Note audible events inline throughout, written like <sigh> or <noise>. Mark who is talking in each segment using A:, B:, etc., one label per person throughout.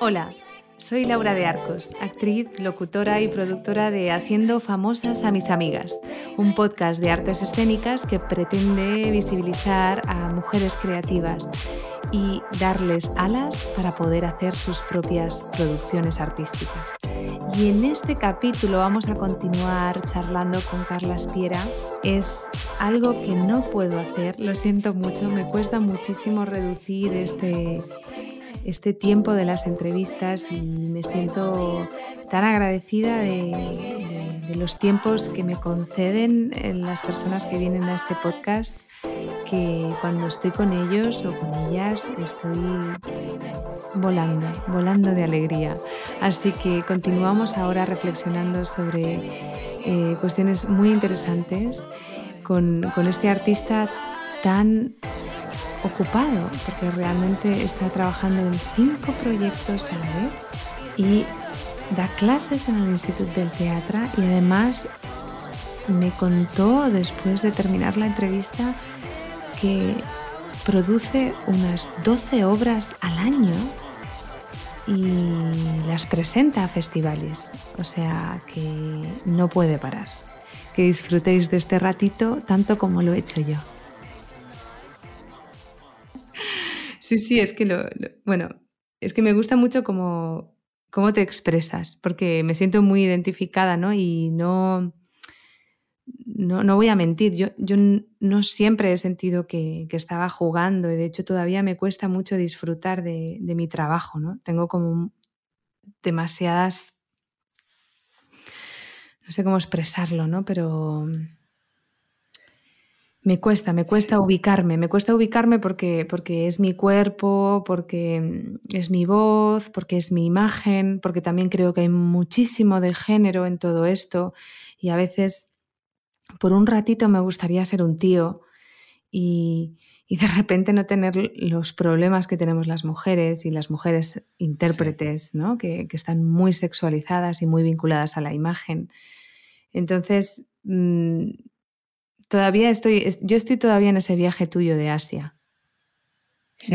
A: Hola, soy Laura de Arcos, actriz, locutora y productora de Haciendo famosas a mis amigas, un podcast de artes escénicas que pretende visibilizar a mujeres creativas y darles alas para poder hacer sus propias producciones artísticas. Y en este capítulo vamos a continuar charlando con Carla Espiera. Es algo que no puedo hacer, lo siento mucho, me cuesta muchísimo reducir este, este tiempo de las entrevistas y me siento tan agradecida de, de los tiempos que me conceden las personas que vienen a este podcast que cuando estoy con ellos o con ellas estoy volando, volando de alegría. Así que continuamos ahora reflexionando sobre eh, cuestiones muy interesantes con, con este artista tan ocupado, porque realmente está trabajando en cinco proyectos a la vez y da clases en el Instituto del Teatro y además me contó después de terminar la entrevista que produce unas 12 obras al año y las presenta a festivales. O sea que no puede parar. Que disfrutéis de este ratito tanto como lo he hecho yo. Sí, es que lo, bueno, es que me gusta mucho cómo, cómo te expresas, porque me siento muy identificada, ¿no? Y no, no, voy a mentir, yo, yo no siempre he sentido que, estaba jugando y de hecho todavía me cuesta mucho disfrutar de, mi trabajo, ¿no? Tengo como demasiadas... No sé cómo expresarlo, ¿no? Pero me cuesta, me cuesta ubicarme, me cuesta ubicarme porque, porque es mi cuerpo, porque es mi voz, porque es mi imagen, porque también creo que hay muchísimo de género en todo esto y a veces por un ratito me gustaría ser un tío y, de repente no tener los problemas que tenemos las mujeres y las mujeres intérpretes, ¿no? que, están muy sexualizadas y muy vinculadas a la imagen. Entonces, mm, todavía estoy, yo estoy todavía en ese viaje tuyo de Asia. <laughs>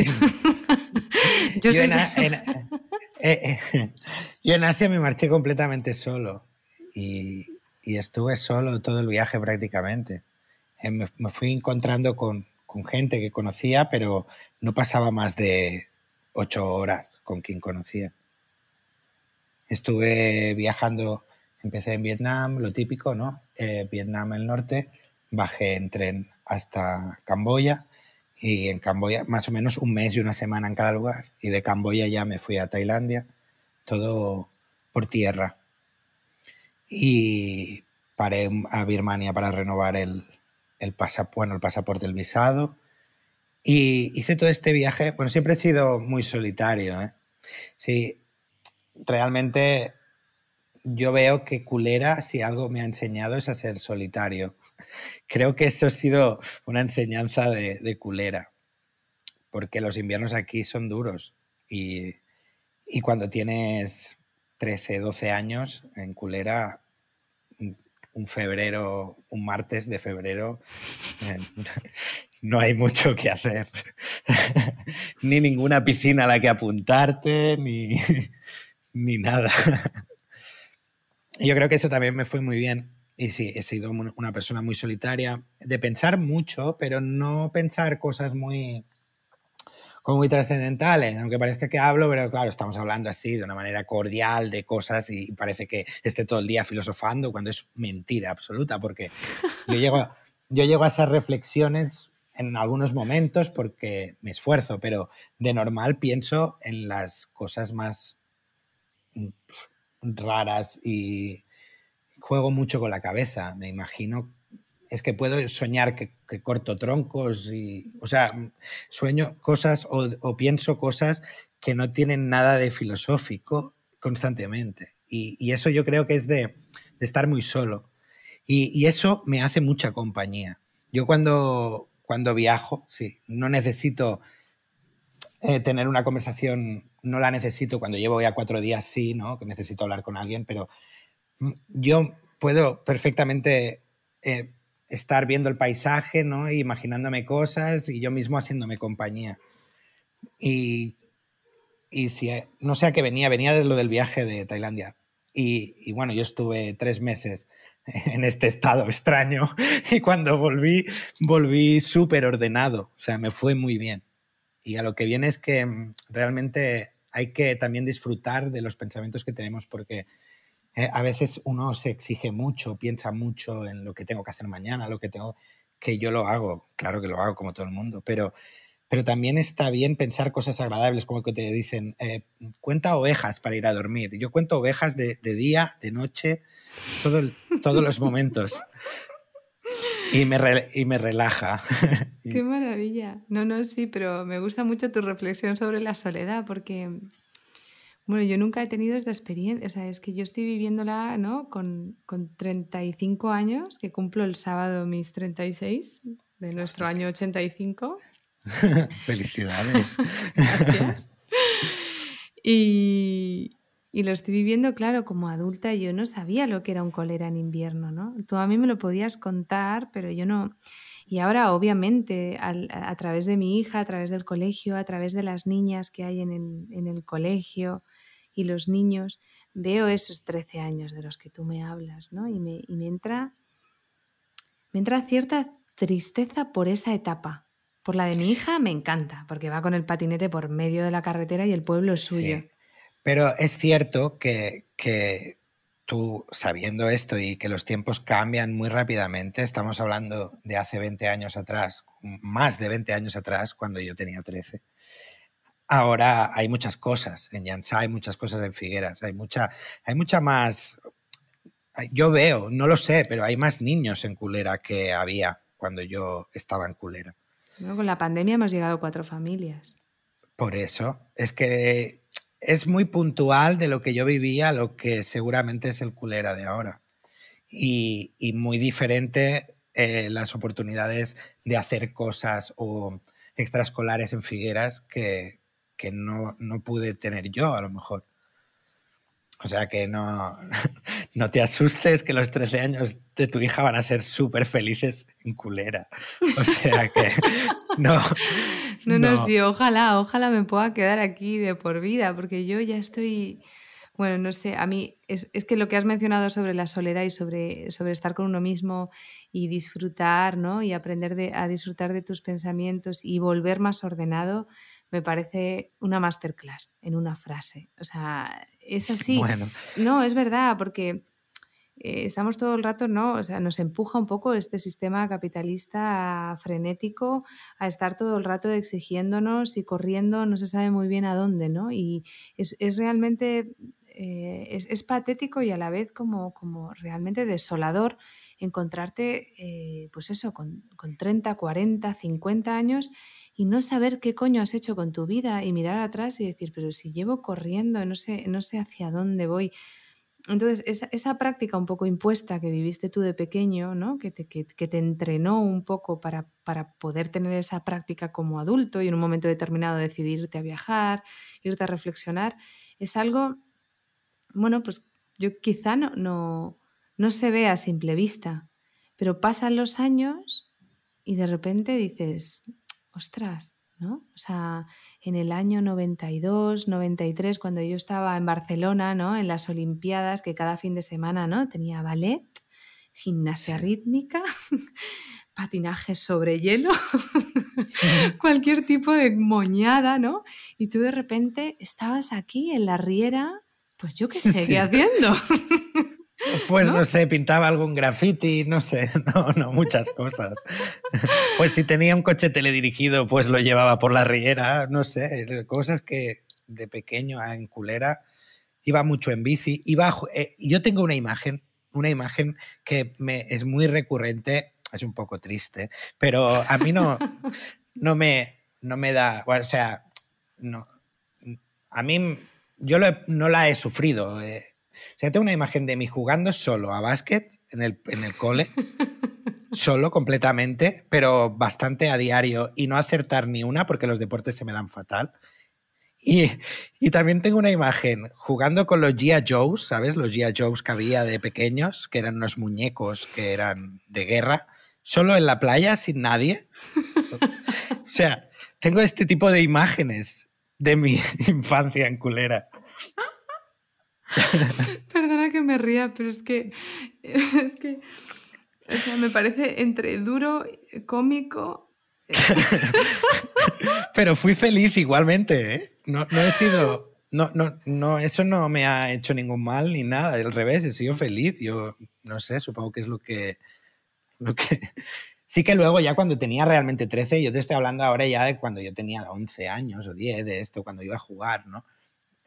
B: yo, en, eh, eh, <laughs> yo en Asia me marché completamente solo y, y estuve solo todo el viaje prácticamente. Eh, me, fui encontrando con, con, gente que conocía, pero no pasaba más de ocho horas con quien conocía. Estuve viajando, empecé en Vietnam, lo típico, ¿no? Eh, Vietnam el norte, bajé en tren hasta Camboya y en Camboya más o menos un mes y una semana en cada lugar. Y de Camboya ya me fui a Tailandia, todo por tierra y paré a Birmania para renovar el, el, bueno, el pasaporte, el visado. Y hice todo este viaje, bueno, siempre he sido muy solitario. ¿eh? Sí, realmente yo veo que culera, si algo me ha enseñado, es a ser solitario. Creo que eso ha sido una enseñanza de, culera, porque los inviernos aquí son duros y, y cuando tienes 13, 12 años en Culera, un febrero, un martes de febrero, <laughs> no hay mucho que hacer. <laughs> ni ninguna piscina a la que apuntarte, ni, <laughs> ni nada. Yo creo que eso también me fue muy bien. Y sí, he sido una persona muy solitaria, de pensar mucho, pero no pensar cosas muy como muy trascendentales, aunque parezca que hablo, pero claro, estamos hablando así, de una manera cordial, de cosas y parece que esté todo el día filosofando cuando es mentira absoluta, porque yo llego, yo llego a esas reflexiones en algunos momentos porque me esfuerzo, pero de normal pienso en las cosas más raras y juego mucho con la cabeza. Me imagino es que puedo soñar que, corto troncos y, o sea, sueño cosas o, pienso cosas que no tienen nada de filosófico constantemente. Y, eso yo creo que es de, estar muy solo. Y, eso me hace mucha compañía. Yo cuando, cuando viajo, sí, no necesito eh, tener una conversación, no la necesito cuando llevo ya cuatro días, sí, ¿no? Que necesito hablar con alguien, pero mm, yo puedo perfectamente eh, estar viendo el paisaje, ¿no? imaginándome cosas y yo mismo haciéndome compañía. Y y si, no sé a qué venía, venía de lo del viaje de Tailandia. Y, y, bueno, yo estuve tres meses <laughs> en este estado extraño <laughs> y cuando volví, volví súper ordenado, o sea, me fue muy bien. Y a lo que viene es que mm, realmente hay que también disfrutar de los pensamientos que tenemos porque eh, a veces uno se exige mucho, piensa mucho en lo que tengo que hacer mañana, lo que tengo, que yo lo hago, claro que lo hago como todo el mundo, pero, pero también está bien pensar cosas agradables, como que te dicen, eh, cuenta ovejas para ir a dormir. Yo cuento ovejas de, día, de noche, todo todos los momentos. <laughs> <laughs> Y me, y me relaja. <laughs>
A: Qué maravilla. No, no, sí, pero me gusta mucho tu reflexión sobre la soledad, porque bueno, yo nunca he tenido esta experiencia, o sea, es que yo estoy viviéndola, ¿no? Con, con 35 años, que cumplo el sábado mis 36 de nuestro año 85. <laughs>
B: Felicidades.
A: Gracias. Y, y, lo estoy viviendo, claro, como adulta, yo no sabía lo que era un cólera en invierno, ¿no? Tú a mí me lo podías contar, pero yo no... Y ahora, obviamente, a, través de mi hija, a través del colegio, a través de las niñas que hay en el, en el colegio, y los niños, veo esos 13 años de los que tú me hablas, ¿no? Y me, entra, me entra cierta tristeza por esa etapa. Por la de mi hija me encanta, porque va con el patinete por medio de la carretera y el pueblo es suyo.
B: Pero es cierto que, que tú, sabiendo esto y que los tiempos cambian muy rápidamente, estamos hablando de hace 20 años atrás, más de 20 años atrás, cuando yo tenía 13. Ahora hay muchas cosas en Llansá, hay muchas cosas en Figueras, hay mucha, hay mucha más. Yo veo, no lo sé, pero hay más niños en Culera que había cuando yo estaba en Culera.
A: con la pandemia hemos llegado a cuatro familias.
B: Por eso, es que es muy puntual de lo que yo vivía, lo que seguramente es el Culera de ahora. Y, muy diferente eh, las oportunidades de hacer cosas o extraescolares en Figueras que, que no, no pude tener yo, a lo mejor. O sea que no, <laughs> no te asustes que los 13 años de tu hija van a ser súper felices en culera. O sea que <laughs> no.
A: No, no, sí, ojalá, ojalá me pueda quedar aquí de por vida, porque yo ya estoy, bueno, no sé, a mí es, es que lo que has mencionado sobre la soledad y sobre, sobre estar con uno mismo y disfrutar, ¿no? Y aprender de, a disfrutar de tus pensamientos y volver más ordenado, me parece una masterclass en una frase. O sea, es <laughs> así. No, es verdad, porque eh, estamos todo el rato, ¿no? O sea, nos empuja un poco este sistema capitalista frenético a estar todo el rato exigiéndonos y corriendo, no se sabe muy bien a dónde, ¿no? Y es, realmente, eh, es, patético y a la vez como, como realmente desolador encontrarte, eh, pues eso, con, con 30, 40, 50 años y no saber qué coño has hecho con tu vida y mirar atrás y decir, pero si llevo corriendo, no sé, no sé hacia dónde voy. Entonces, esa, práctica un poco impuesta que viviste tú de pequeño, ¿no? que, te, que, te entrenó un poco para, para, poder tener esa práctica como adulto y en un momento determinado decidirte a viajar, irte a reflexionar, es algo, bueno, pues yo quizá no, no, no se ve a simple vista, pero pasan los años y de repente dices, ostras, ¿no? O sea, en el año 92, 93, cuando yo estaba en Barcelona, ¿no? En las Olimpiadas, que cada fin de semana, ¿no? Tenía ballet, gimnasia rítmica, <laughs> patinaje sobre hielo, <laughs> <laughs> cualquier tipo de moñada, ¿no? Y tú de repente estabas aquí en la riera, pues yo qué sé, ¿qué haciendo?
B: Pues ¿No? sé, pintaba algún graffiti, no sé, <laughs> no, no, muchas cosas. <laughs> Pues si tenía un coche teledirigido, pues lo llevaba por la riera, no sé, cosas que de pequeño en culera iba mucho en bici. Iba, eh, yo tengo una imagen, una imagen que me es muy recurrente, es un poco triste, pero a mí no, <laughs> no, me, no me da, o sea, no, a mí yo no la he sufrido. Eh, o sea, tengo una imagen de mí jugando solo a básquet en el, en el cole, <laughs> solo completamente, pero bastante a diario y no acertar ni una porque los deportes se me dan fatal. Y, y, también tengo una imagen jugando con los Gia Joes, ¿sabes? Los Gia Joes que había de pequeños, que eran unos muñecos que eran de guerra, solo en la playa, sin nadie. <laughs> O sea, tengo este tipo de imágenes de mi <laughs> infancia en culera. <laughs>
A: Perdona que me ría, pero es que, <laughs> es que, o sea, me parece entre duro, cómico. <laughs>
B: pero fui feliz igualmente, ¿eh? No, no he sido, no, no, no, eso no me ha hecho ningún mal ni nada, al revés, he sido feliz. Yo, no sé, supongo que es lo que, lo que... Sí que luego ya cuando tenía realmente 13, yo te estoy hablando ahora ya de cuando yo tenía 11 años o 10 de esto, cuando iba a jugar, ¿no?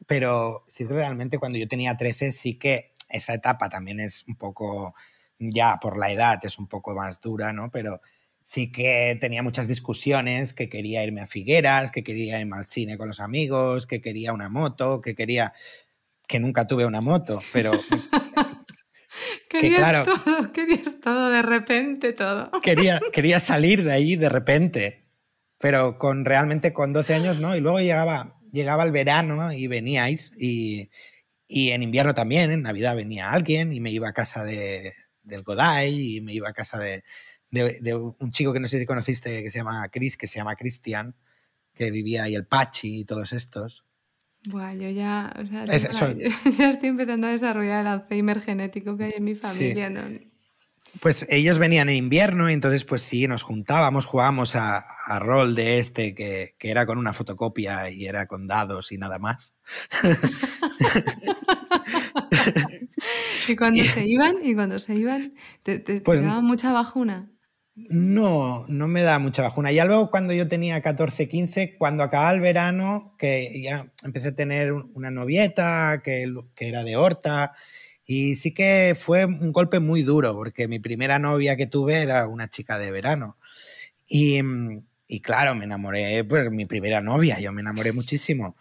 B: Pero sí que realmente cuando yo tenía 13 sí que esa etapa también es un poco, ya por la edad es un poco más dura, ¿no? Pero sí que tenía muchas discusiones, que quería irme a Figueras, que quería irme al cine con los amigos, que quería una moto, que quería, que nunca tuve una moto, pero... <laughs> <laughs>
A: querías todo, querías todo, de repente todo. <laughs>
B: quería, quería salir de ahí de repente, pero con realmente con 12 años no, y luego llegaba llegaba el verano y veníais y, en invierno también, en Navidad venía alguien y me iba a casa de, del Godai y me iba a casa de, un chico que no sé si conociste que se llama Chris, que se llama Cristian, que vivía ahí el Pachi y todos estos.
A: Buah, yo ya, o sea, <laughs> estoy empezando a desarrollar el Alzheimer genético que hay en mi familia. ¿no?
B: Pues ellos venían en invierno y entonces pues sí, nos juntábamos, jugábamos a, rol de este que, era con una fotocopia y era con dados y nada más. <laughs>
A: ¿Y cuando se iban? ¿Y cuando se iban? ¿Te, pues daba mucha bajuna?
B: No, no me da mucha bajuna. Ya luego cuando yo tenía 14, 15, cuando acababa el verano, que ya empecé a tener una novieta que, que era de Horta y sí que fue un golpe muy duro, porque mi primera novia que tuve era una chica de verano. Y, mm, y claro, me enamoré por mi primera novia, yo me enamoré muchísimo.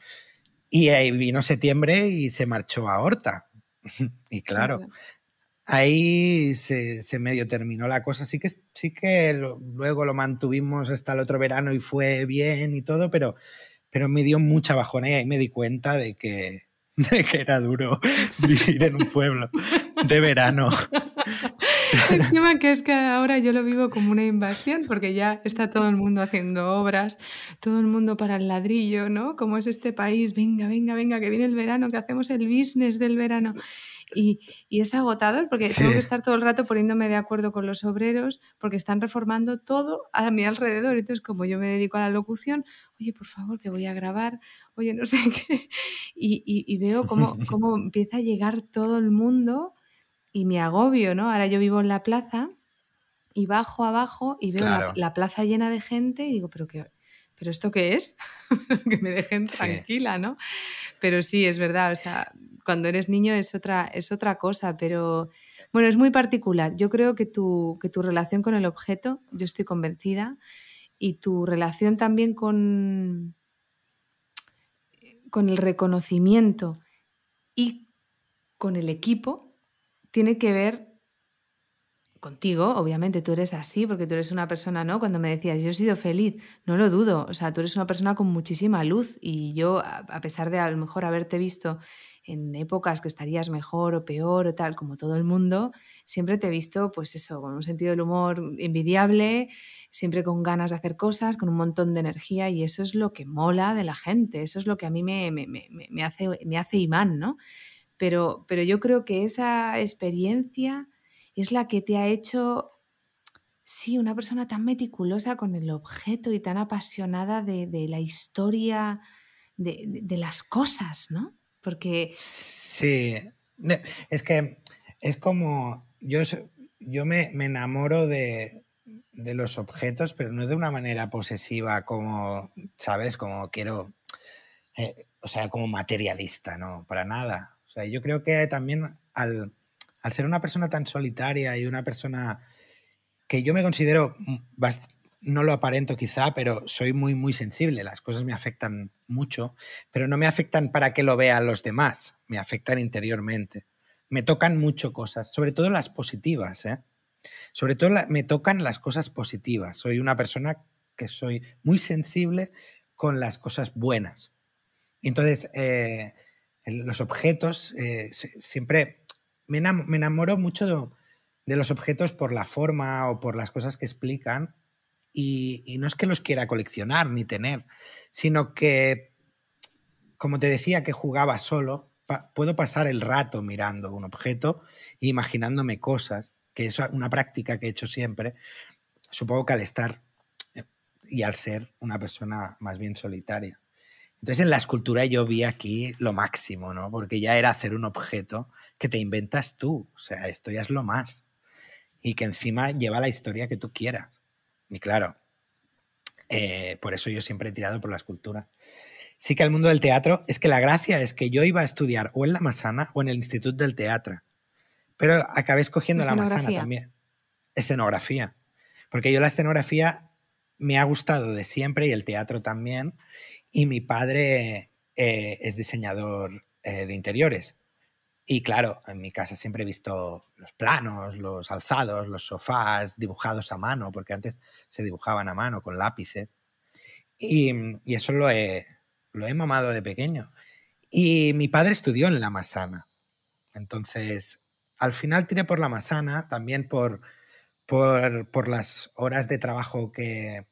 B: Y ahí vino septiembre y se marchó a Horta. <laughs> y claro, ahí se, se, medio terminó la cosa. Sí que, sí que luego lo mantuvimos hasta el otro verano y fue bien y todo, pero, pero me dio mucha bajona y ahí me di cuenta de que, <laughs> de que era duro vivir en un pueblo de verano. <laughs>
A: Encima que es que ahora yo lo vivo como una invasión, porque ya está todo el mundo haciendo obras, todo el mundo para el ladrillo, ¿no? Como es este país, venga, venga, venga, que viene el verano, que hacemos el business del verano. Y, es agotador porque tengo que estar todo el rato poniéndome de acuerdo con los obreros porque están reformando todo a mi alrededor. Entonces, como yo me dedico a la locución, oye, por favor, que voy a grabar, oye, no sé <laughs> qué. Y, veo cómo, cómo empieza a llegar todo el mundo y me agobio, ¿no? Ahora yo vivo en la plaza y bajo abajo y veo la, plaza llena de gente y digo, pero qué, ¿pero esto qué es? <laughs> que me dejen tranquila, ¿no? Pero sí, es verdad, o sea, cuando eres niño es otra, es otra cosa, pero bueno, es muy particular. Yo creo que tu, que tu relación con el objeto, yo estoy convencida, y tu relación también con, con el reconocimiento y con el equipo tiene que ver contigo, obviamente tú eres así, porque tú eres una persona, ¿no? Cuando me decías, yo he sido feliz, no lo dudo, o sea, tú eres una persona con muchísima luz y yo, a pesar de a lo mejor haberte visto en épocas que estarías mejor o peor o tal, como todo el mundo, siempre te he visto, pues eso, con un sentido del humor envidiable, siempre con ganas de hacer cosas, con un montón de energía y eso es lo que mola de la gente, eso es lo que a mí me, me, hace, me hace imán, ¿no? Pero, pero yo creo que esa experiencia es la que te ha hecho, sí, una persona tan meticulosa con el objeto y tan apasionada de, la historia de, de las cosas, ¿no? Porque...
B: Sí, es que es como, yo, yo me, enamoro de, los objetos, pero no de una manera posesiva como, ¿sabes? Como quiero, eh, o sea, como materialista, no, para nada. O sea, yo creo que también al, al ser una persona tan solitaria y una persona que yo me considero no lo aparento quizá, pero soy muy, muy sensible. Las cosas me afectan mucho, pero no me afectan para que lo vean los demás, me afectan interiormente. Me tocan mucho cosas, sobre todo las positivas. ¿eh? Sobre todo me tocan las cosas positivas. Soy una persona que soy muy sensible con las cosas buenas. Entonces, eh, los objetos, eh, siempre me, enamoro mucho de los objetos por la forma o por las cosas que explican y, no es que los quiera coleccionar ni tener, sino que como te decía que jugaba solo, puedo pasar el rato mirando un objeto e imaginándome cosas, que es una práctica que he hecho siempre. Supongo que al estar eh, y al ser una persona más bien solitaria. Entonces en la escultura yo vi aquí lo máximo, ¿no? Porque ya era hacer un objeto que te inventas tú. O sea, esto ya es lo más. Y que encima lleva la historia que tú quieras. Y claro, eh, por eso yo siempre he tirado por la escultura. Sí que el mundo del teatro es que la gracia es que yo iba a estudiar o en la Masana o en el Instituto del Teatro. Pero acabé escogiendo la Masana también. Escenografía. Porque yo la escenografía me ha gustado de siempre y el teatro también. Y mi padre eh, es diseñador eh, de interiores. Y claro, en mi casa siempre he visto los planos, los alzados, los sofás dibujados a mano, porque antes se dibujaban a mano con lápices. Y, y eso lo he, lo he mamado de pequeño. Y mi padre estudió en la Masana. Entonces, al final tiré por la Masana, también por, por, por las horas de trabajo que,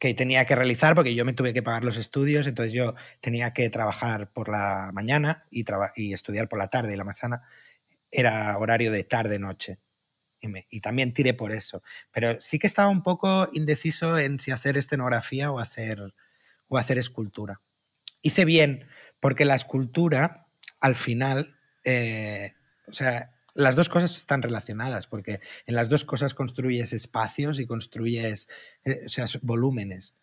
B: que tenía que realizar porque yo me tuve que pagar los estudios, entonces yo tenía que trabajar por la mañana y, y estudiar por la tarde y la masana era horario de tarde-noche. Y, también tiré por eso. Pero sí que estaba un poco indeciso en si hacer escenografía o hacer, o hacer escultura. Hice bien, porque la escultura, al final, eh, o sea, las dos cosas están relacionadas, porque en las dos cosas construyes espacios y construyes eh, volúmenes.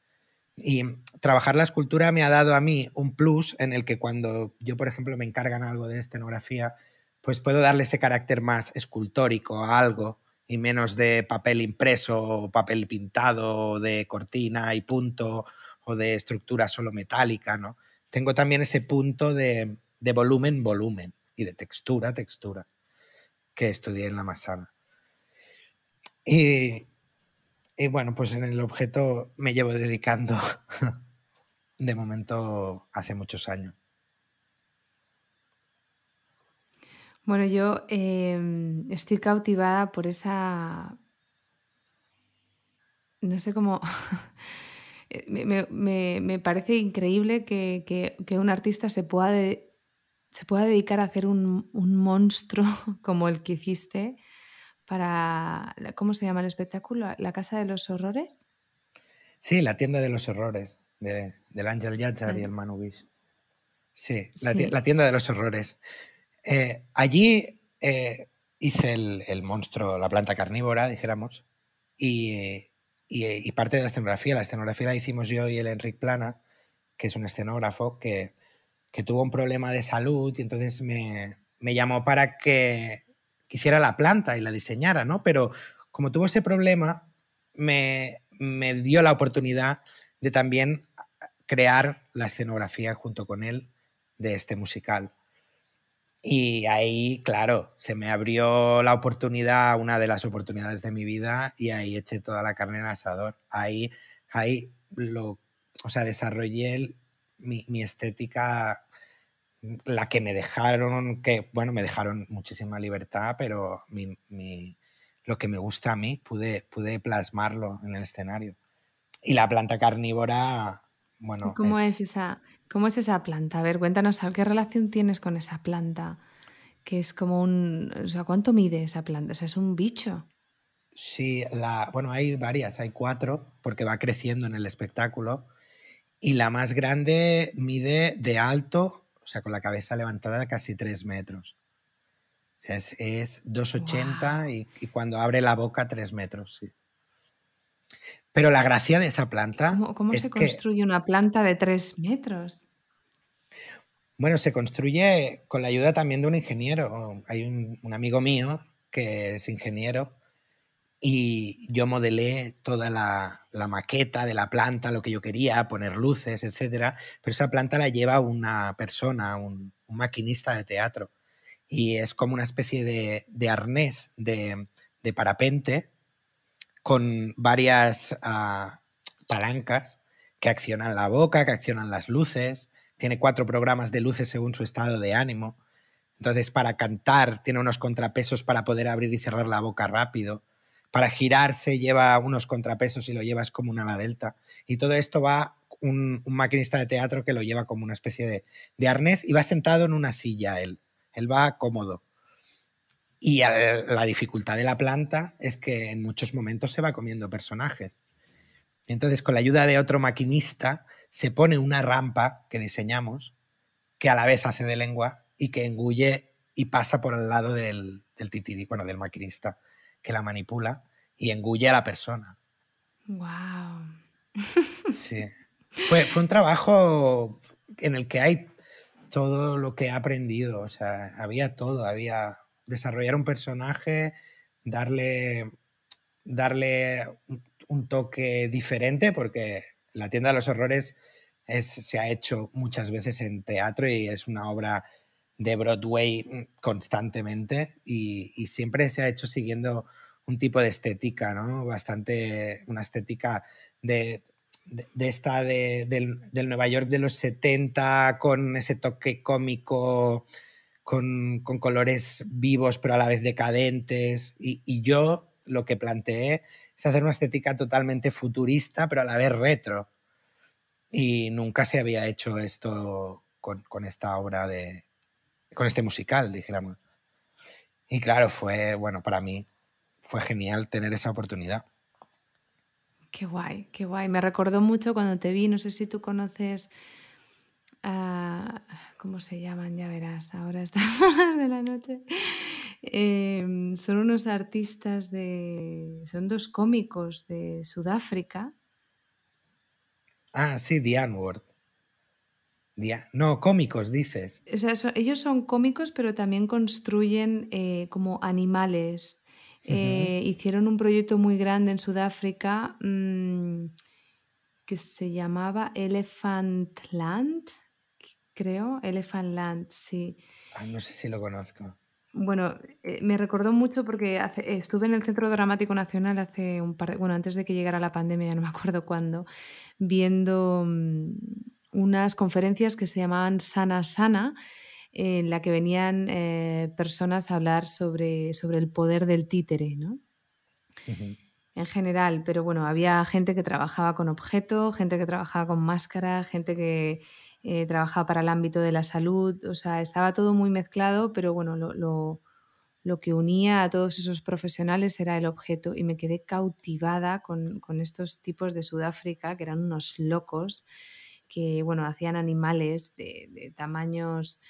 B: Y trabajar la escultura me ha dado a mí un plus en el que cuando yo, por ejemplo, me encargan algo de escenografía, pues puedo darle ese carácter más escultórico a algo y menos de papel impreso o papel pintado o de cortina y punto o de estructura solo metálica, ¿no? Tengo también ese punto de, de volumen, volumen y de textura, textura que estudié en la Masana. Y, bueno, pues en el objeto me llevo dedicando <laughs> de momento hace muchos años.
A: Bueno, yo em, estoy cautivada por esa... No sé cómo... <laughs> me, parece increíble que, un artista se pueda se pueda dedicar a hacer un, monstruo <laughs> como el que hiciste para, ¿cómo se llama el espectáculo? ¿La Casa de los Horrores?
B: Sí, la tienda de los horrores, del Ángel Yachar y el Manu Sí, la, tienda de los horrores. Eh, allí eh, hice el, monstruo, la planta carnívora, dijéramos, y, y, parte de la escenografía. La escenografía la hicimos yo y el Enric Plana, que es un escenógrafo que que tuvo un problema de salud y entonces me, llamó para que hiciera la planta y la diseñara, ¿no? Pero como tuvo ese problema, me, dio la oportunidad de también crear la escenografía junto con él de este musical. Y ahí, claro, se me abrió la oportunidad, una de las oportunidades de mi vida, y ahí eché toda la carne en el asador. Ahí, ahí lo, o sea, desarrollé mi, estética, la que me dejaron, que bueno, me dejaron muchísima libertad, pero lo que me gusta a mí pude, pude plasmarlo en el escenario. Y la planta carnívora, bueno.
A: ¿Cómo es, esa, ¿Cómo es esa planta? A ver, cuéntanos, ¿qué relación tienes con esa planta? Que es como un. O sea, ¿cuánto mide esa planta? O sea, es un bicho.
B: Sí, la, bueno, hay varias, hay cuatro, porque va creciendo en el espectáculo y la más grande mide de alto, o sea, con la cabeza levantada casi 3 metros. es, es 2,80 y, cuando abre la boca 3 metros, sí. Pero la gracia de esa planta.
A: ¿Cómo, se construye una planta de 3 metros?
B: Bueno, se construye con la ayuda también de un ingeniero. Hay un amigo mío que es ingeniero y yo modelé toda la, maqueta de la planta, lo que yo quería, poner luces, etc. Pero esa planta la lleva una persona, un, maquinista de teatro. Y es como una especie de, arnés de, parapente con varias ah, palancas que accionan la boca, que accionan las luces. Tiene cuatro programas de luces según su estado de ánimo. Entonces, para cantar, tiene unos contrapesos para poder abrir y cerrar la boca rápido para girarse lleva unos contrapesos y lo llevas como una ala delta. Y todo esto va un, maquinista de teatro que lo lleva como una especie de, de, arnés y va sentado en una silla él. Él va cómodo. Y la dificultad de la planta es que en muchos momentos se va comiendo personajes. Entonces, con la ayuda de otro maquinista, se pone una rampa que diseñamos, que a la vez hace de lengua y que engulle y pasa por el lado del, del titiri, bueno, del maquinista, que la manipula y engulle a la persona.
A: ¡Wow!
B: Sí. Fue, fue un trabajo en el que hay todo lo que he aprendido, o sea, había todo, había desarrollar un personaje, darle, darle un toque diferente, porque La tienda de los horrores es, se ha hecho muchas veces en teatro y es una obra de Broadway constantemente y, y siempre se ha hecho siguiendo un tipo de estética, ¿no? Bastante, una estética de, de, esta de, del, del, Nueva York de los 70 con ese toque cómico, con, con colores vivos pero a la vez decadentes. Y, y, yo lo que planteé es hacer una estética totalmente futurista pero a la vez retro. Y nunca se había hecho esto con, con esta obra de... con este musical, dijéramos. Y claro, fue, bueno, para mí fue genial tener esa oportunidad.
A: Qué guay, qué guay. Me recordó mucho cuando te vi, no sé si tú conoces, a, ¿cómo se llaman? Ya verás, ahora estas <laughs> horas de la noche. Eh, son unos artistas de, son dos cómicos de Sudáfrica.
B: Ah, sí, The No, cómicos, dices.
A: O sea, so, ellos son cómicos, pero también construyen eh, como animales eh, hicieron un proyecto muy grande en Sudáfrica mmm, que se llamaba Elephant Land, creo. Elephant Land, sí.
B: No sé si lo conozco.
A: Bueno, eh, me recordó mucho porque hace, estuve en el Centro Dramático Nacional hace un par de, bueno, antes de que llegara la pandemia, no me acuerdo cuándo, viendo mmm, unas conferencias que se llamaban Sana Sana, en la que venían eh, personas a hablar sobre, sobre el poder del títere, ¿no? Uh -huh. En general, pero bueno, había gente que trabajaba con objeto, gente que trabajaba con máscara, gente que eh, trabajaba para el ámbito de la salud, o sea, estaba todo muy mezclado, pero bueno, lo, lo, lo que unía a todos esos profesionales era el objeto y me quedé cautivada con, con estos tipos de Sudáfrica, que eran unos locos, que bueno, hacían animales de, de tamaños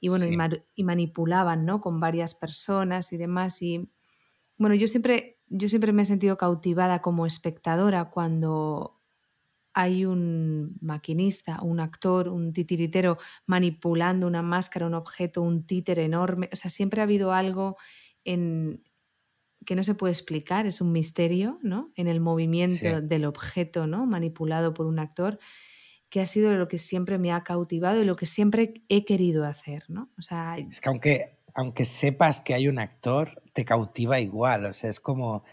A: y bueno, sí. y, ma y, manipulaban, ¿no? Con varias personas y demás. Y bueno, yo siempre, yo siempre me he sentido cautivada como espectadora cuando hay un maquinista, un actor, un titiritero manipulando una máscara, un objeto, un títere enorme. O sea, siempre ha habido algo en que no se puede explicar, es un misterio, ¿no? En el movimiento sí. del objeto, ¿no? Manipulado por un actor que ha sido lo que siempre me ha cautivado y lo que siempre he querido hacer, ¿no? O sea,
B: es que aunque, aunque sepas que hay un actor, te cautiva igual, o sea, es como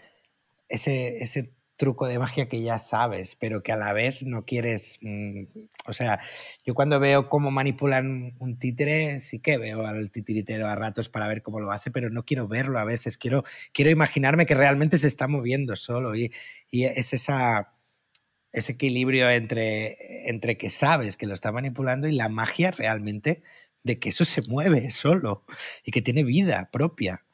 B: ese, ese truco de magia que ya sabes, pero que a la vez no quieres... Mmm, o sea, yo cuando veo cómo manipulan un títere, sí que veo al titiritero a ratos para ver cómo lo hace, pero no quiero verlo a veces, quiero, quiero imaginarme que realmente se está moviendo solo y, y es esa ese equilibrio entre, entre que sabes que lo está manipulando y la magia realmente de que eso se mueve solo y que tiene vida propia.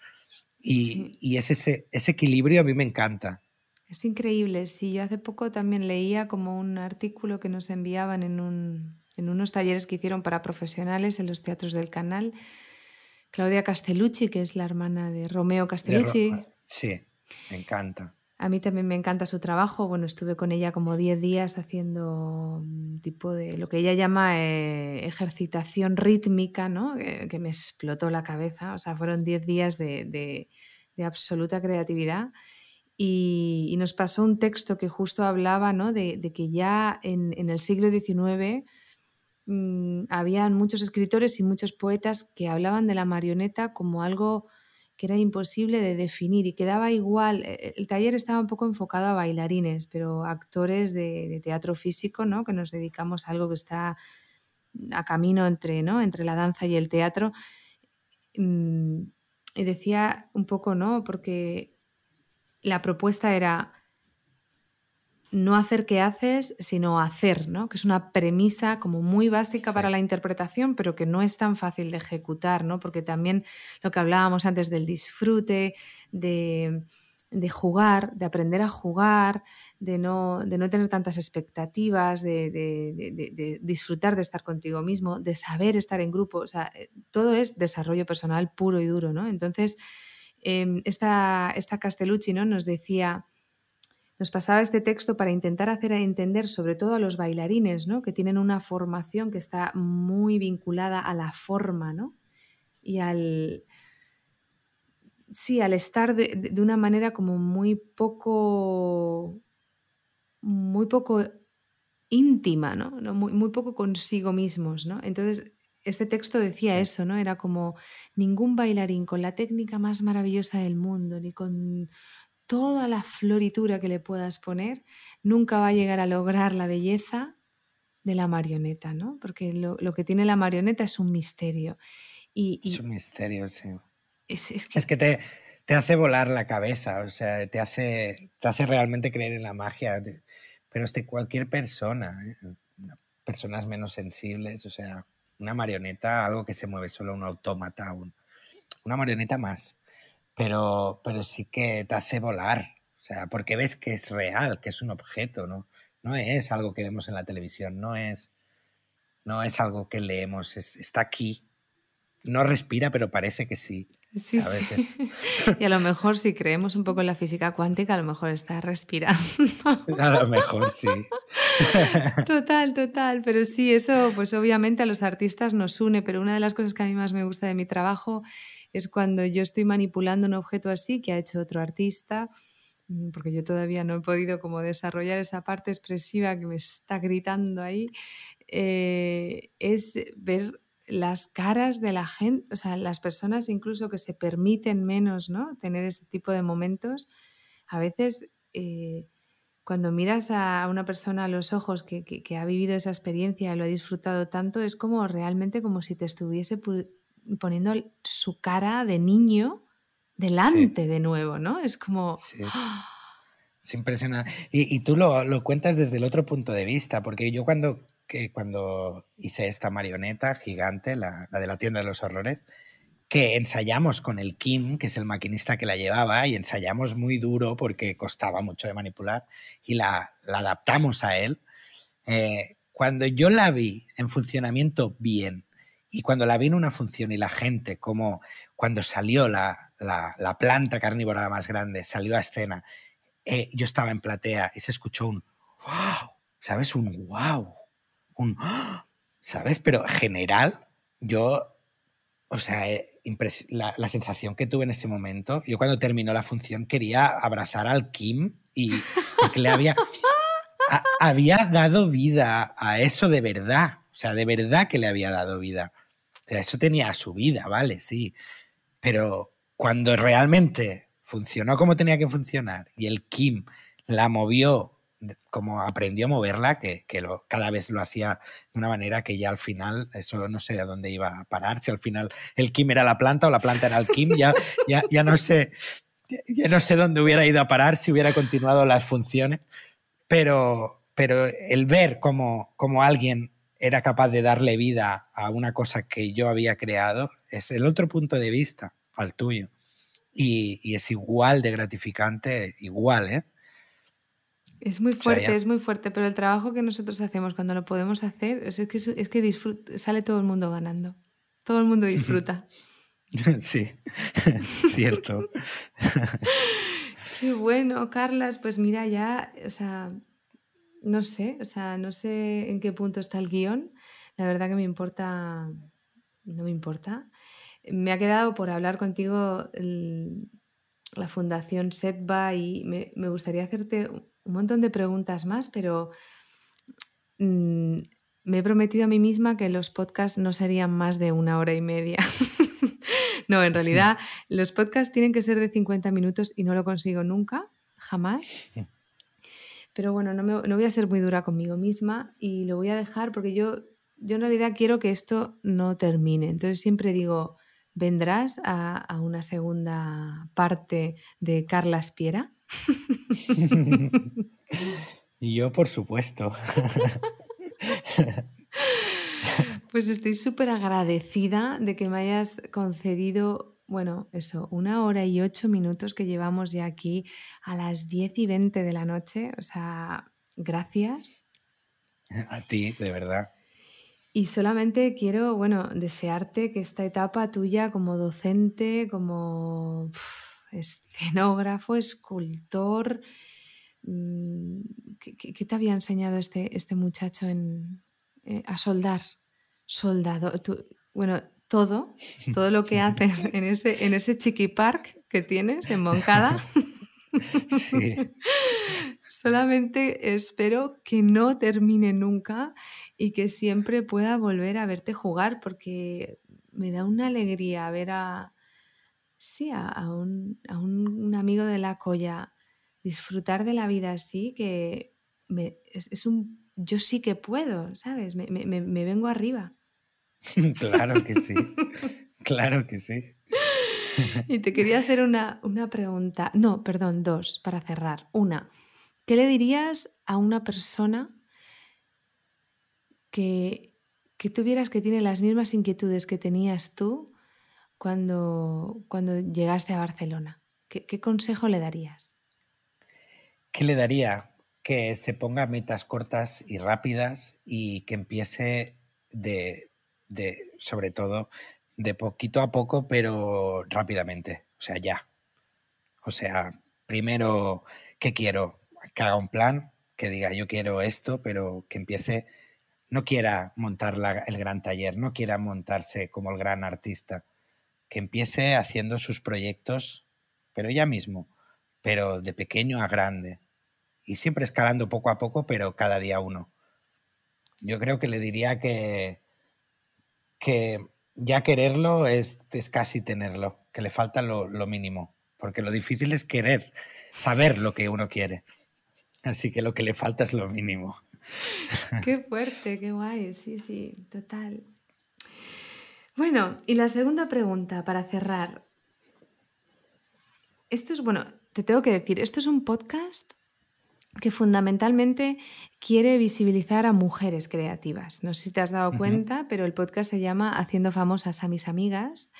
B: Y, sí. y es ese, ese equilibrio a mí me encanta.
A: Es increíble. Sí, yo hace poco también leía como un artículo que nos enviaban en, un, en unos talleres que hicieron para profesionales en los teatros del canal. Claudia Castellucci, que es la hermana de Romeo Castellucci. De
B: Ro sí, me encanta.
A: A mí también me encanta su trabajo. Bueno, estuve con ella como 10 días haciendo un tipo de lo que ella llama eh, ejercitación rítmica, ¿no? Que, me explotó la cabeza. O sea, fueron 10 días de, de, absoluta creatividad. Y, nos pasó un texto que justo hablaba ¿no? de, que ya en, en, el siglo XIX mmm, habían muchos escritores y muchos poetas que hablaban de la marioneta como algo que era imposible de definir y quedaba igual. E, e, el taller estaba un poco enfocado a bailarines, pero actores de, teatro físico, ¿no? que nos dedicamos a algo que está a camino entre, ¿no? entre la danza y el teatro. Mm, y decía un poco, ¿no? Porque la propuesta era no hacer que haces, sino hacer, ¿no? Que es una premisa como muy básica para la interpretación, pero que no es tan fácil de ejecutar, ¿no? Porque también lo que hablábamos antes del disfrute, de, jugar, de aprender a jugar, de no, de no tener tantas expectativas, de, disfrutar de estar contigo mismo, de saber estar en grupo, o sea, eh, todo es desarrollo personal puro y duro, ¿no? Entonces, em, esta, esta Castellucci ¿no? nos decía nos pasaba este texto para intentar hacer entender sobre todo a los bailarines, ¿no? que tienen una formación que está muy vinculada a la forma, ¿no? Y al... Sí, al estar de, una manera como muy poco... muy poco íntima, ¿no? Muy, muy, poco consigo mismos, ¿no? Entonces, este texto decía eso, ¿no? Era como ningún bailarín con la técnica más maravillosa del mundo, ni con toda la floritura que le puedas poner, nunca va a llegar a lograr la belleza de la marioneta, ¿no? Porque lo, que tiene la marioneta es un misterio. Y,
B: es un misterio, sí. Es, que, te, te, hace volar la cabeza, o sea, te hace, te hace realmente creer en la magia. Pero es de cualquier persona, ¿eh? personas menos sensibles, o sea, una marioneta, algo que se mueve solo, un autómata, una marioneta más pero, pero sí que te hace volar, o sea, porque ves que es real, que es un objeto, ¿no? No es algo que vemos en la televisión, no es, no es algo que leemos, está aquí. No respira, pero parece que sí. Sí, sí. <laughs>
A: Y a lo mejor si creemos un poco en la física cuántica, a lo mejor está respirando.
B: A lo mejor sí. <laughs>
A: Total, total. Pero sí, eso pues obviamente a los artistas nos une, pero una de las cosas que a mí más me gusta de mi trabajo es cuando yo estoy manipulando un objeto así que ha hecho otro artista, mm, porque yo todavía no he podido como desarrollar esa parte expresiva que me está gritando ahí, eh, es ver las caras de la gente, o sea, las personas incluso que se permiten menos, ¿no? Tener ese tipo de momentos, a veces eh, cuando miras a una persona a los ojos que, que, ha vivido esa experiencia y lo ha disfrutado tanto, es como realmente como si te estuviese poniendo su cara de niño delante de nuevo, ¿no? Es como... ¡ah!
B: Es impresionante. Y, tú lo, cuentas desde el otro punto de vista, porque yo cuando, que cuando hice esta marioneta gigante, la, de la tienda de los horrores, que ensayamos con el Kim, que es el maquinista que la llevaba, y ensayamos muy duro porque costaba mucho de manipular, y la, adaptamos a él. Eh, cuando yo la vi en funcionamiento bien, y cuando la vi en una función y la gente, como cuando salió la, planta carnívora la más grande, salió a escena, eh, yo estaba en platea y se escuchó un wow, ¿sabes? Un wow, un ¿sabes? Pero general, yo, o sea, eh, la, la, sensación que tuve en ese momento, yo cuando terminó la función quería abrazar al Kim y porque le había, había dado vida a eso de verdad, o sea, de verdad que le había dado vida. Eso tenía su vida, vale, sí. Pero cuando realmente funcionó como tenía que funcionar y el Kim la movió como aprendió a moverla, que, lo, cada vez lo hacía de una manera que ya al final, eso no sé a dónde iba a parar, si al final el Kim era la planta o la planta era el Kim, ya, ya, ya no sé, ya no sé dónde hubiera ido a parar si hubiera continuado las funciones, pero, pero el ver cómo, cómo alguien era capaz de darle vida a una cosa que yo había creado, es el otro punto de vista al tuyo. Y, es igual de gratificante, igual, ¿eh?
A: Es muy fuerte, es muy fuerte, pero el trabajo que nosotros hacemos cuando lo podemos hacer es que, es que sale todo el mundo ganando. Todo el mundo disfruta. <laughs>
B: sí, <laughs> cierto. <laughs>
A: Qué bueno, Carlas. Pues mira, ya, o sea, no sé, o sea, no sé en qué punto está el guion. La verdad que me importa, no me importa. Me ha quedado por hablar contigo la Fundación SETBA y me, gustaría hacerte un montón de preguntas más, pero mm, me he prometido a mí misma que los podcasts no serían más de una hora y media. <laughs> no, en realidad los podcasts tienen que ser de 50 minutos y no lo consigo nunca, jamás. Pero bueno, no, voy a ser muy dura conmigo misma y lo voy a dejar porque yo, yo en realidad quiero que esto no termine. Entonces siempre digo, ¿vendrás a, una segunda parte de Carla Espiera? <laughs> <laughs>
B: Y yo, por supuesto.
A: Pues estoy súper agradecida de que me hayas concedido, bueno, eso, una hora y ocho minutos que llevamos ya aquí a las diez y veinte de la noche. O sea, gracias. <laughs>
B: A ti, de verdad.
A: Y solamente quiero, bueno, desearte que esta etapa tuya como docente, como escenógrafo, escultor, mm, ¿qué, te había enseñado este, este muchacho en, eh, a soldar? Soldado, bueno, todo, todo lo que haces <laughs> en ese, en ese chiqui park que tienes en Moncada. <laughs> Sí. <laughs> Solamente espero que no termine nunca y que siempre pueda volver a verte jugar porque me da una alegría ver a, sí, a, un, amigo de la colla disfrutar de la vida así que es, un yo sí que puedo, ¿sabes? Me, me vengo arriba. <laughs>
B: claro que sí, claro que sí.
A: y te quería hacer una, una pregunta, no, perdón, dos, para cerrar. Una, ¿qué le dirías a una persona que, que tuvieras que tiene las mismas inquietudes que tenías tú cuando, cuando llegaste a Barcelona? ¿Qué, consejo le darías?
B: ¿Qué le daría? Que se ponga metas cortas y rápidas y que empiece de, de, sobre todo, de poquito a poco, pero rápidamente. O sea, ya. O sea, primero, ¿qué quiero? Que haga un plan, que diga yo quiero esto, pero que empiece no quiera montar el gran taller, no quiera montarse como el gran artista, que empiece haciendo sus proyectos, pero ya mismo, pero de pequeño a grande, y siempre escalando poco a poco, pero cada día uno. Yo creo que le diría que, que ya quererlo es, es casi tenerlo, que le falta lo, lo mínimo, porque lo difícil es querer, saber lo que uno quiere. Así que lo que le falta es lo mínimo. <laughs>
A: Qué fuerte, qué guay, sí, sí, total. Bueno, y la segunda pregunta para cerrar. Esto es, bueno, te tengo que decir, esto es un podcast que fundamentalmente quiere visibilizar a mujeres creativas. No sé si te has dado cuenta, pero el podcast se llama Haciendo famosas a mis amigas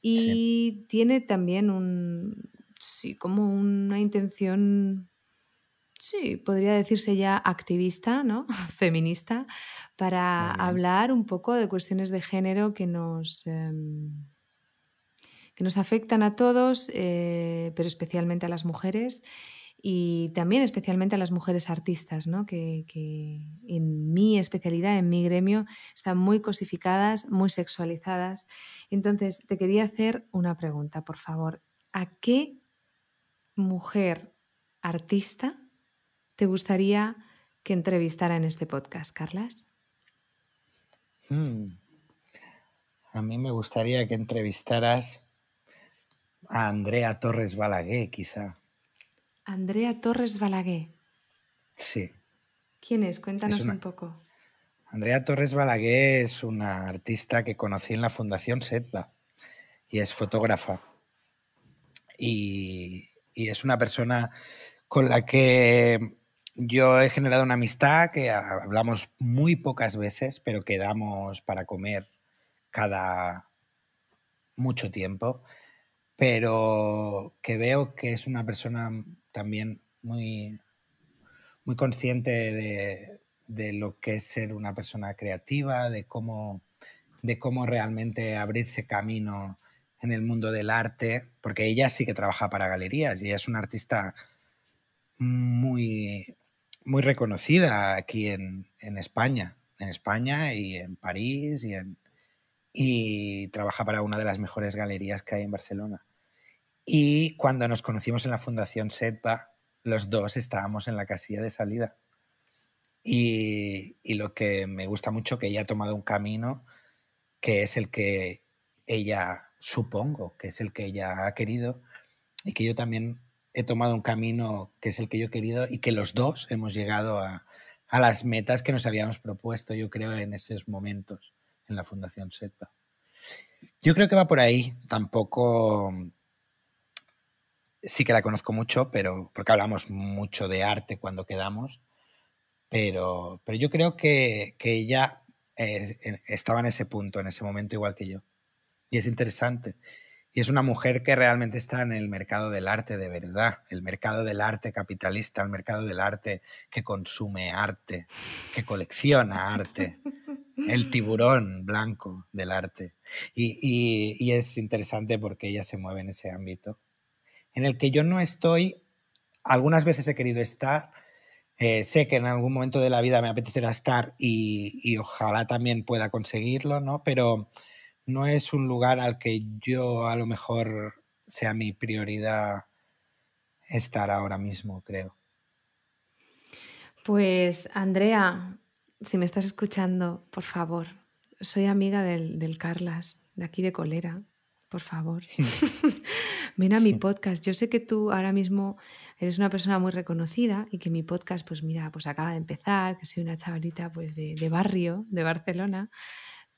A: y tiene también un, sí, como una intención sí, podría decirse ya activista, ¿no? <laughs> Feminista, para hablar un poco de cuestiones de género que nos, em, que nos afectan a todos, eh, pero especialmente a las mujeres y también especialmente a las mujeres artistas, ¿no? que, en mi especialidad, en mi gremio, están muy cosificadas, muy sexualizadas. Entonces, te quería hacer una pregunta, por favor. ¿A qué mujer artista te gustaría que entrevistara en este podcast, Carlas?
B: Hmm. A mí me gustaría que entrevistaras a Andrea Torres Balaguer, quizá.
A: Andrea Torres Balaguer.
B: Sí.
A: ¿Quién es? Cuéntanos un poco.
B: Andrea Torres Balaguer es una artista que conocí en la Fundación SETBA y es fotógrafa. y es una persona con la que yo he generado una amistad que hablamos muy pocas veces, pero quedamos para comer cada mucho tiempo, pero que veo que es una persona también muy, muy consciente de, de lo que es ser una persona creativa, de cómo, de cómo realmente abrirse camino en el mundo del arte, porque ella sí que trabaja para galerías y es una artista muy, muy reconocida aquí en, España, en España y en París y, en, y trabaja para una de las mejores galerías que hay en Barcelona. Y cuando nos conocimos en la Fundación SETBA, los dos estábamos en la casilla de salida. Y, lo que me gusta mucho que ella ha tomado un camino que es el que ella supongo que es el que ella ha querido y que yo también he tomado un camino que es el que yo he querido y que los dos hemos llegado a, las metas que nos habíamos propuesto, yo creo, en esos momentos en la Fundación SETPA. Yo creo que va por ahí. Tampoco. Sí que la conozco mucho, pero porque hablamos mucho de arte cuando quedamos, pero, pero yo creo que, ella eh, estaba en ese punto, en ese momento igual que yo. Y es interesante. Y es una mujer que realmente está en el mercado del arte de verdad, el mercado del arte capitalista, el mercado del arte que consume arte, que colecciona arte, el tiburón blanco del arte. Y, es interesante porque ella se mueve en ese ámbito, en el que yo no estoy, algunas veces he querido estar, eh, sé que en algún momento de la vida me apetecerá estar y, ojalá también pueda conseguirlo, ¿no? Pero no es un lugar al que yo a lo mejor sea mi prioridad estar ahora mismo, creo.
A: Pues Andrea, si me estás escuchando, por favor, soy amiga del, del Carlas, de aquí de Colera, por favor. <laughs> <laughs> Ven a mi podcast. Yo sé que tú ahora mismo eres una persona muy reconocida y que mi podcast, pues mira, pues acaba de empezar, que soy una chavalita pues de, de barrio, de Barcelona,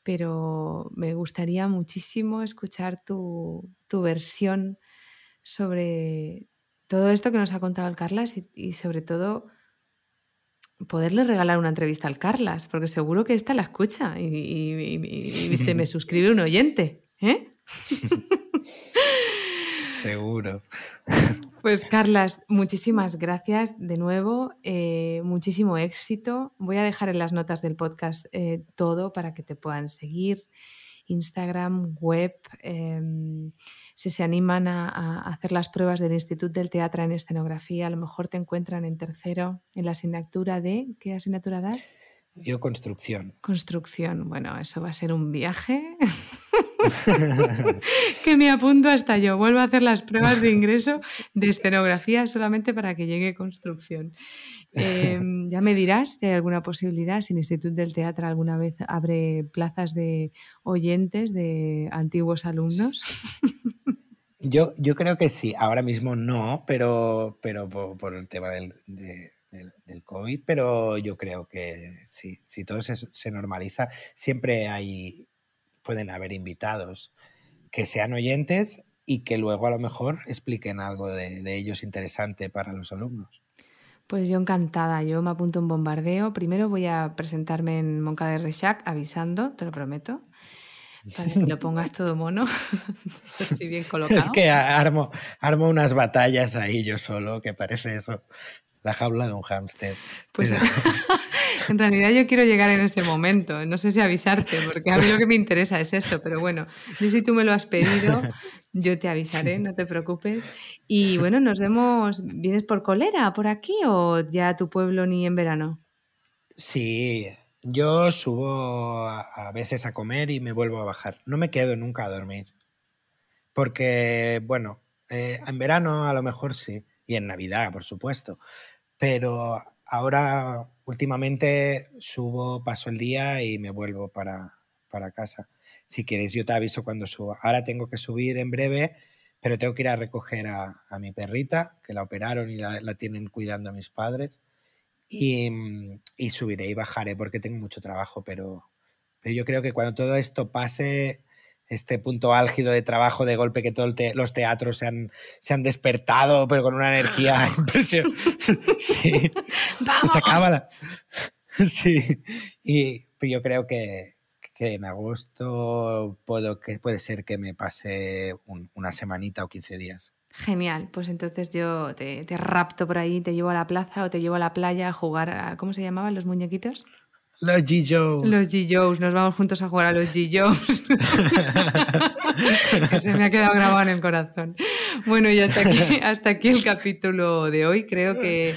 A: pero me gustaría muchísimo escuchar tu, versión sobre todo esto que nos ha contado el Carlas y, sobre todo poderle regalar una entrevista al Carlas, porque seguro que esta la escucha y, se me <laughs> suscribe un oyente. ¿eh? <laughs>
B: seguro.
A: Pues Carlas, muchísimas gracias de nuevo, eh, muchísimo éxito. Voy a dejar en las notas del podcast eh, todo para que te puedan seguir. Instagram, web, em, si se animan a, hacer las pruebas del Instituto del Teatro en Escenografía, a lo mejor te encuentran en tercero en la asignatura de... ¿Qué asignatura das?
B: Yo construcción.
A: Construcción, bueno, eso va a ser un viaje. <laughs> que me apunto hasta yo. Vuelvo a hacer las pruebas de ingreso de escenografía solamente para que llegue construcción. Em, <laughs> ya me dirás si hay alguna posibilidad, si el Instituto del Teatro alguna vez abre plazas de oyentes, de antiguos alumnos.
B: Yo, yo creo que sí, ahora mismo no, pero, pero por, el tema del, del, COVID, pero yo creo que sí, si todo se, se normaliza, siempre hay pueden haber invitados que sean oyentes y que luego a lo mejor expliquen algo de, ellos interesante para los alumnos.
A: Pues yo encantada, yo me apunto un bombardeo. Primero voy a presentarme en Monca de Rechac avisando, te lo prometo, para que lo pongas todo mono, <laughs> así bien <laughs> colocado.
B: Es que armo, armo unas batallas ahí yo solo, que parece eso, la jaula de un hámster.
A: Pues <laughs> en realidad yo quiero llegar en ese momento, no sé si avisarte, porque a mí lo que me interesa es eso, pero bueno, yo si tú me lo has pedido, <laughs> yo te avisaré, no te preocupes. Y bueno, nos vemos, ¿vienes por Colera, por aquí o ya a tu pueblo ni en verano?
B: Sí, yo subo a, veces a comer y me vuelvo a bajar. No me quedo nunca a dormir. Porque, bueno, eh, en verano a lo mejor sí, y en Navidad, por supuesto pero ahora últimamente subo, paso el día y me vuelvo para, casa. Si quieres, yo te aviso cuando suba. Ahora tengo que subir en breve, pero tengo que ir a recoger a, mi perrita, que la operaron y la, tienen cuidando a mis padres. Y, y, subiré y bajaré porque tengo mucho trabajo, pero, pero yo creo que cuando todo esto pase, este punto álgido de trabajo de golpe que todos los teatros se han, se han despertado, pero con una energía <laughs> impresionante. <laughs> sí.
A: ¡Vamos!
B: Se acaba la... <laughs> Sí. Y yo creo que, que, en agosto puedo, que puede ser que me pase una semanita o 15 días.
A: Genial, pues entonces yo te, te, rapto por ahí, te llevo a la plaza o te llevo a la playa a jugar a, ¿cómo se llamaban los muñequitos?
B: Los G-Joes.
A: Los G-Joes, nos vamos juntos a jugar a los G-Joes. <laughs> <laughs> se me ha quedado grabado en el corazón. Bueno, y hasta aquí, <laughs> hasta aquí el capítulo de hoy. Creo que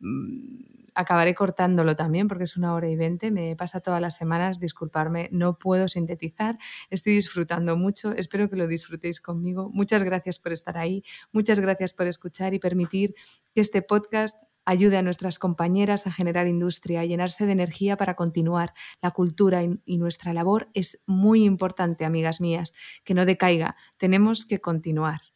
A: mm, acabaré cortándolo también porque es una hora y veinte. Me pasa todas las semanas, disculparme, no puedo sintetizar. Estoy disfrutando mucho, espero que lo disfrutéis conmigo. Muchas gracias por estar ahí, muchas gracias por escuchar y permitir que este podcast ayude a nuestras compañeras a generar industria, a llenarse de energía para continuar. La cultura y nuestra labor es muy importante, amigas mías, que no decaiga. Tenemos que continuar.